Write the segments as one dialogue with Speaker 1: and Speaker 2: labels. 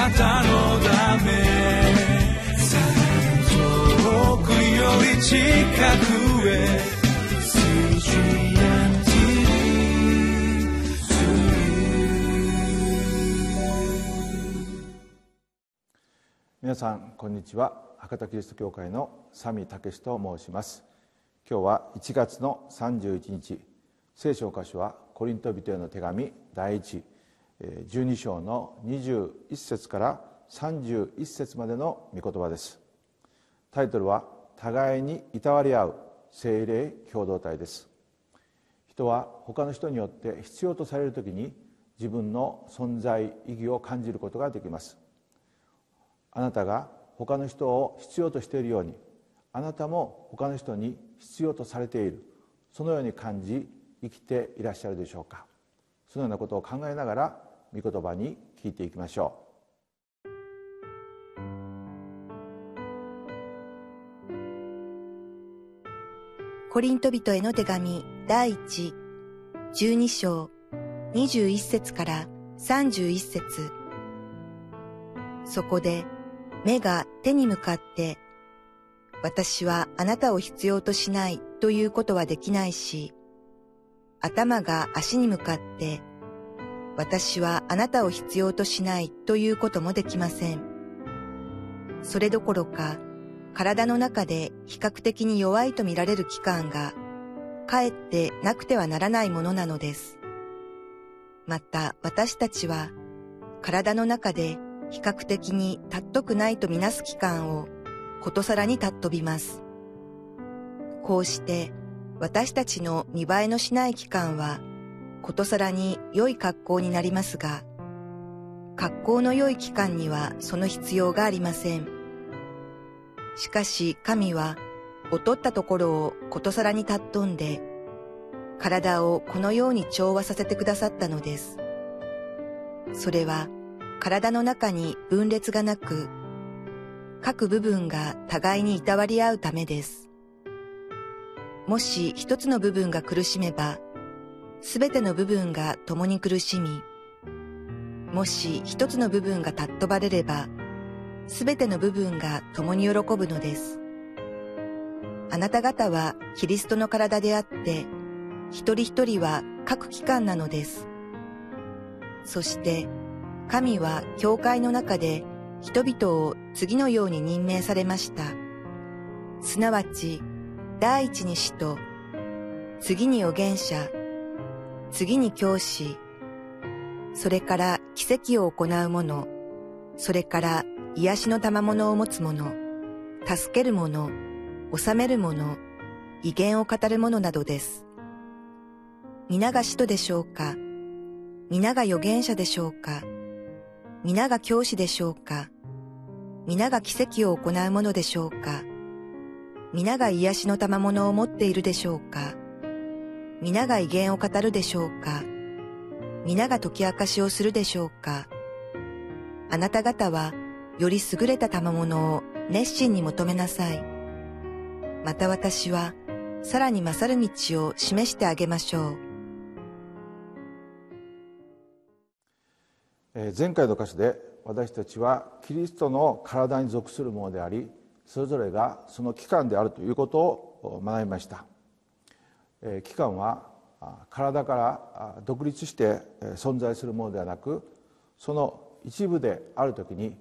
Speaker 1: なたのため。遠くより近くへ。
Speaker 2: 皆さんこんにちは。博多キリスト教会のサミ武と申します。今日は1月の31日。聖書箇所はコリント人への手紙第一。12章の21節から31節までの御言葉です。タイトルは互いにいたわり合う精霊共同体です。人は他の人によって必要とされる時に自分の存在意義を感じることができます。あなたが他の人を必要としているようにあなたも他の人に必要とされている。そのように感じ生きていらっしゃるでしょうか。そのようなことを考えながら御言葉に聞いていきましょう。
Speaker 3: コリント人への手紙第一12章21節から31節。そこで目が手に向かって、私はあなたを必要としないということはできないし、頭が足に向かって、私はあなたを必要としないということもできません。それどころか、体の中で比較的に弱いと見られる器官が、かえってなくてはならないものなのです。また私たちは、体の中で比較的に尊くないとみなす期間をことさらに尊びます。こうして私たちの見栄えのしない期間はことさらに良い格好になりますが、格好の良い期間にはその必要がありません。しかし神は劣ったところをことさらに尊んで、体をこのように調和させてくださったのです。それは体の中に分裂がなく、各部分が互いにいたわり合うためです。もし一つの部分が苦しめば、すべての部分が共に苦しみ、もし一つの部分が尊ばれれば、すべての部分が共に喜ぶのです。あなた方はキリストの体であって、一人一人は各機関なのです。そして神は教会の中で人々を次のように任命されました。すなわち、第一に使徒、次に預言者、次に教師、それから奇跡を行う者、それから癒しの賜物を持つ者、助ける者、治める者、威厳を語る者などです。皆が使徒でしょうか。皆が預言者でしょうか。皆が教師でしょうか。皆が奇跡を行うものでしょうか。皆が癒しの賜物を持っているでしょうか。皆が威厳を語るでしょうか？皆が解き明かしをするでしょうか？あなた方はより優れた賜物を熱心に求めなさい。また私はさらに勝る道を示してあげましょう。
Speaker 2: 前回の歌詞で私たちはキリストの体に属するものでありそれぞれがその器官であるということを学びました器官は体から独立して存在するものではなくその一部である時に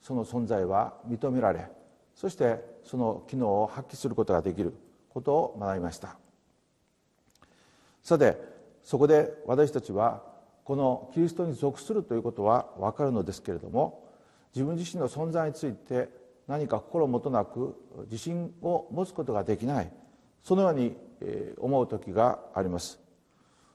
Speaker 2: その存在は認められそしてその機能を発揮することができることを学びました。さてそこで私たちはこのキリストに属するということは分かるのですけれども自分自身の存在について何か心もとなく自信を持つことができない。そのように思う時があります。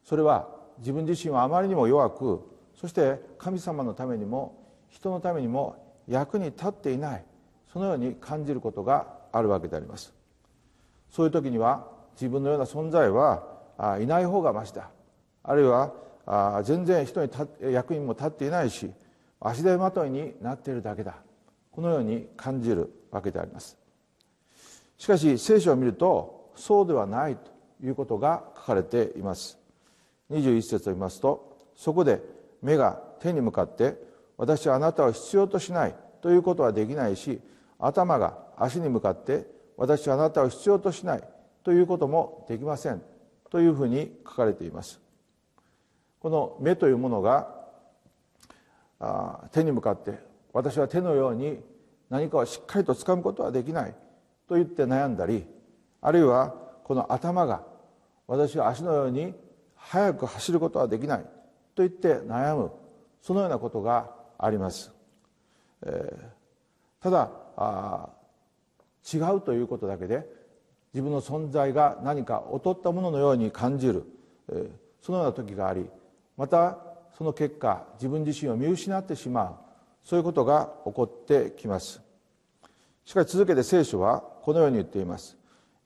Speaker 2: それは自分自身はあまりにも弱くそして神様のためにも人のためにも役に立っていないそのように感じることがあるわけであります。そういう時には自分のような存在はいない方がましだ。あるいはあ全然人に役にも立っていないし足手まといになっているだけだ。このように感じるわけであります。しかし聖書を見るとそうではないということが書かれています。21節を見ますとそこで目が手に向かって私はあなたを必要としないということはできないし頭が足に向かって私はあなたを必要としないということもできませんというふうに書かれています。この目というものが手に向かって私は手のように何かをしっかりと掴むことはできないと言って悩んだりあるいはこの頭が私は足のように速く走ることはできないと言って悩むそのようなことがあります、えー、ただあ違うということだけで自分の存在が何か劣ったもののように感じる、えー、そのような時がありまたその結果自分自身を見失ってしまうそういうことが起こってきます。しかし続けて聖書はこのように言っています。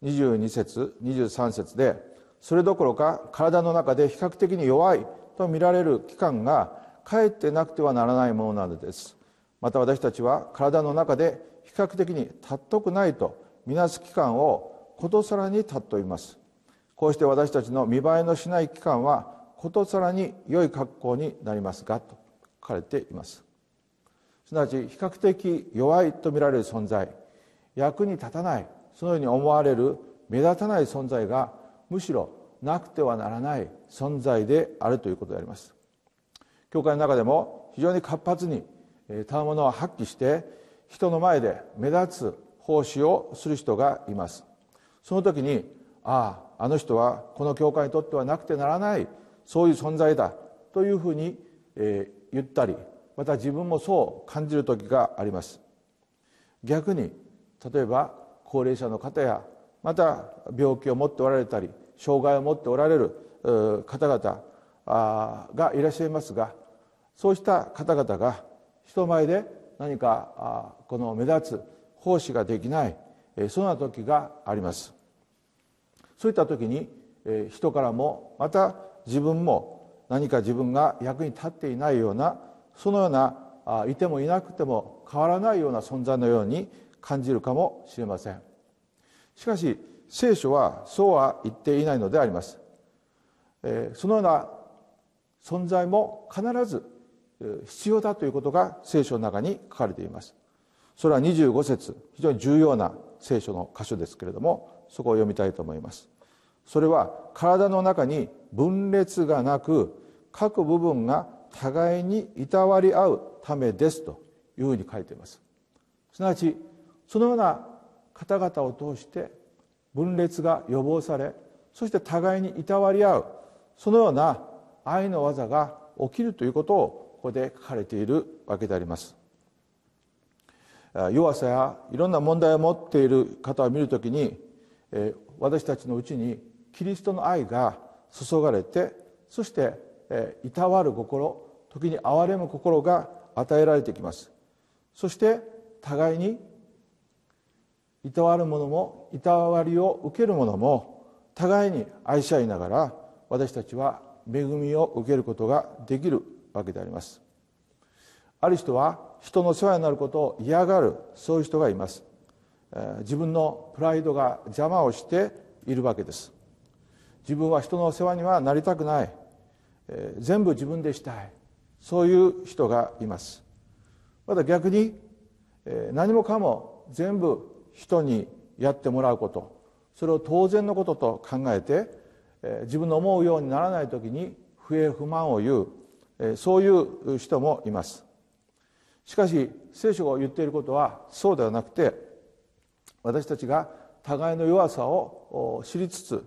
Speaker 2: 22節23節でそれどころか体の中で比較的に弱いと見られる器官がかえってなくてはならないものなのです。また私たちは体の中で比較的に尊くないとみなす器官をことさらに尊います。こうして私たちの見栄えのしない器官はことさらに良い格好になりますがと書かれています。すなわち比較的弱いと見られる存在役に立たないそのように思われる目立たない存在がむしろなくてはならない存在であるということであります。教会の中でも非常に活発にたわものを発揮して人の前で目立つ奉仕をする人がいます。その時にあああの人はこの教会にとってはなくてならないそういう存在だというふうに、えー、言ったりまた自分もそう感じる時があります。逆に例えば高齢者の方やまた病気を持っておられたり障害を持っておられる方々がいらっしゃいますがそうした方々が人前で何かこの目立つ奉仕ができないそんな時があります。そういった時に人からもまた自分も何か自分が役に立っていないようなそのようないてもいなくても変わらないような存在のように感じるかもしれません。しかし聖書はそうは言っていないのであります、えそのような存在も必ず必要だということが聖書の中に書かれています。それは25節非常に重要な聖書の箇所ですけれどもそこを読みたいと思います。それは体の中に分裂がなく各部分が互いにいたわり合うためですというふうに書いています。すなわちそのような方々を通して分裂が予防されそして互いにいたわり合うそのような愛の技が起きるということをここで書かれているわけであります。弱さやいろんな問題を持っている方を見るときに私たちのうちにキリストの愛が注がれてそしていたわる心時に憐れむ心が与えられてきます。そして互いにいたわる者もいたわりを受ける者も互いに愛し合いながら私たちは恵みを受けることができるわけであります。ある人は人の世話になることを嫌がるそういう人がいます。自分のプライドが邪魔をしているわけです。自分は人の世話にはなりたくない、え、全部自分でしたい。そういう人がいます。また逆に、え、何もかも全部人にやってもらうこと。それを当然のことと考えて、えー、自分の思うようにならない時に不平不満を言う、えー、そういう人もいます。しかし聖書が言っていることはそうではなくて私たちが互いの弱さを知りつつ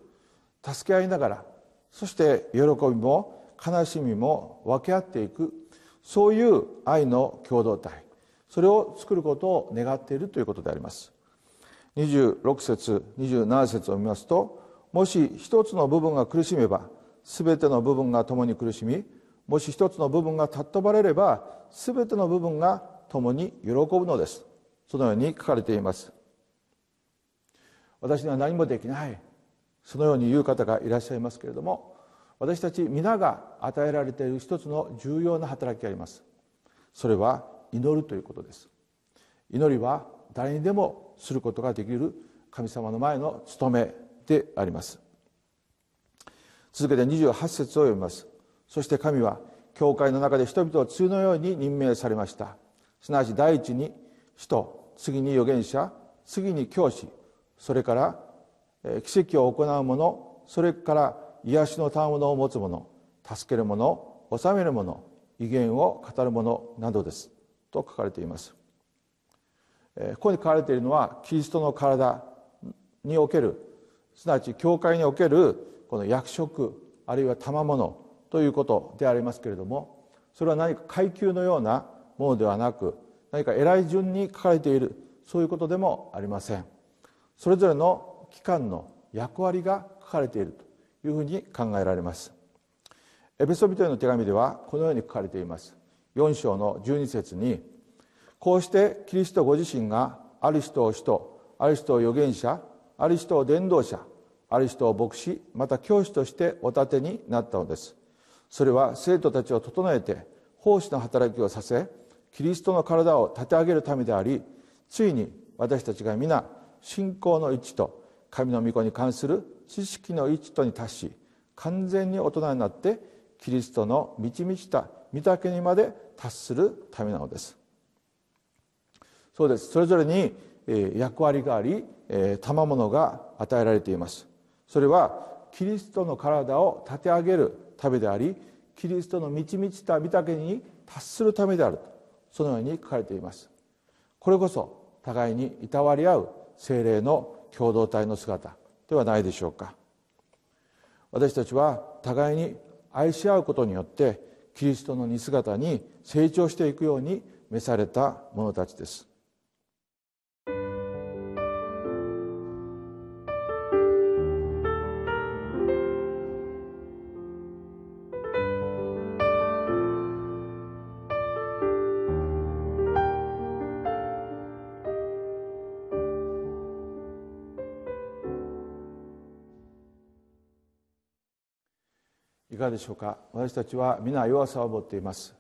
Speaker 2: 助け合いながらそして喜びも悲しみも分け合っていくそういう愛の共同体。それを作ることを願っているということであります。26節27節を見ますともし一つの部分が苦しめば全ての部分が共に苦しみもし一つの部分が尊ばれれば全ての部分が共に喜ぶのです。そのように書かれています。私には何もできない。そのように言う方がいらっしゃいますけれども私たち皆が与えられている一つの重要な働きがあります。それは祈るということです。祈りは誰にでもすることができる神様の前の務めであります。続けて28節を読みます。そして神は教会の中で人々を次のように任命されました。すなわち第一に使徒次に預言者次に教師。それから奇跡を行う者それから癒しの賜物を持つ者助ける者治める者威厳を語る者などです。と書かれています。ここに書かれているのはキリストの体におけるすなわち教会におけるこの役職あるいは賜物ということでありますけれどもそれは何か階級のようなものではなく何か偉い順に書かれているそういうことでもありません。それぞれの機関の役割が書かれているというふうに考えられます。エペソビトへの手紙ではこのように書かれています。4章の12節にこうしてキリストご自身がある人を使徒ある人を預言者ある人を伝道者ある人を牧師また教師としてお立てになったのです。それは生徒たちを整えて奉仕の働きをさせキリストの体を立て上げるためでありついに私たちが皆信仰の一致と神の御子に関する知識の一致とに達し完全に大人になってキリストの満ち満ちた御岳にまで達するためなのです。そうです。それぞれに役割があり賜物が与えられています。それはキリストの体を立て上げるためでありキリストの満ち満ちた御岳に達するためであるとそのように書かれています。これこそ互いにいたわり合う精霊の共同体の姿ではないでしょうか。私たちは互いに愛し合うことによってキリストの似姿に成長していくように召された者たちです。かがでしょうか？私たちは皆弱さを持っています。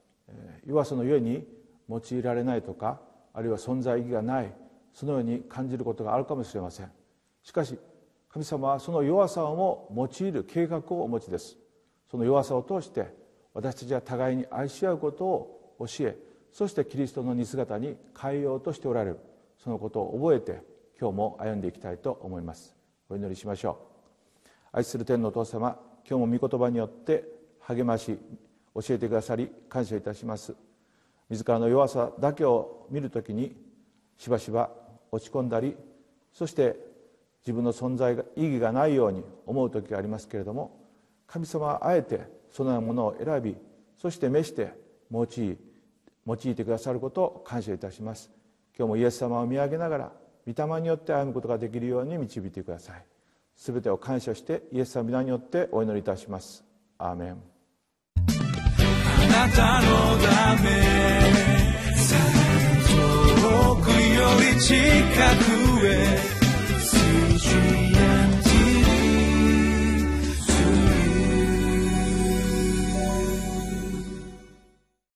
Speaker 2: 弱さのゆえに用いられないとかあるいは存在意義がないそのように感じることがあるかもしれません。しかし神様はその弱さをも用いる計画をお持ちです。その弱さを通して私たちは互いに愛し合うことを教えそしてキリストの似姿に変えようとしておられる。そのことを覚えて今日も歩んでいきたいと思います。お祈りしましょう。愛する天のお父様今日も御言葉によって励まし教えてくださり感謝いたします。自らの弱さだけを見るときにしばしば落ち込んだりそして自分の存在が意義がないように思う時がありますけれども神様はあえてそのようなものを選びそして召して用い用いてくださることを感謝いたします。今日もイエス様を見上げながら御霊によって歩むことができるように導いてください。すべてを感謝してイエス様皆によってお祈りいたします。アーメン。
Speaker 1: あなたのため遠くより近くへ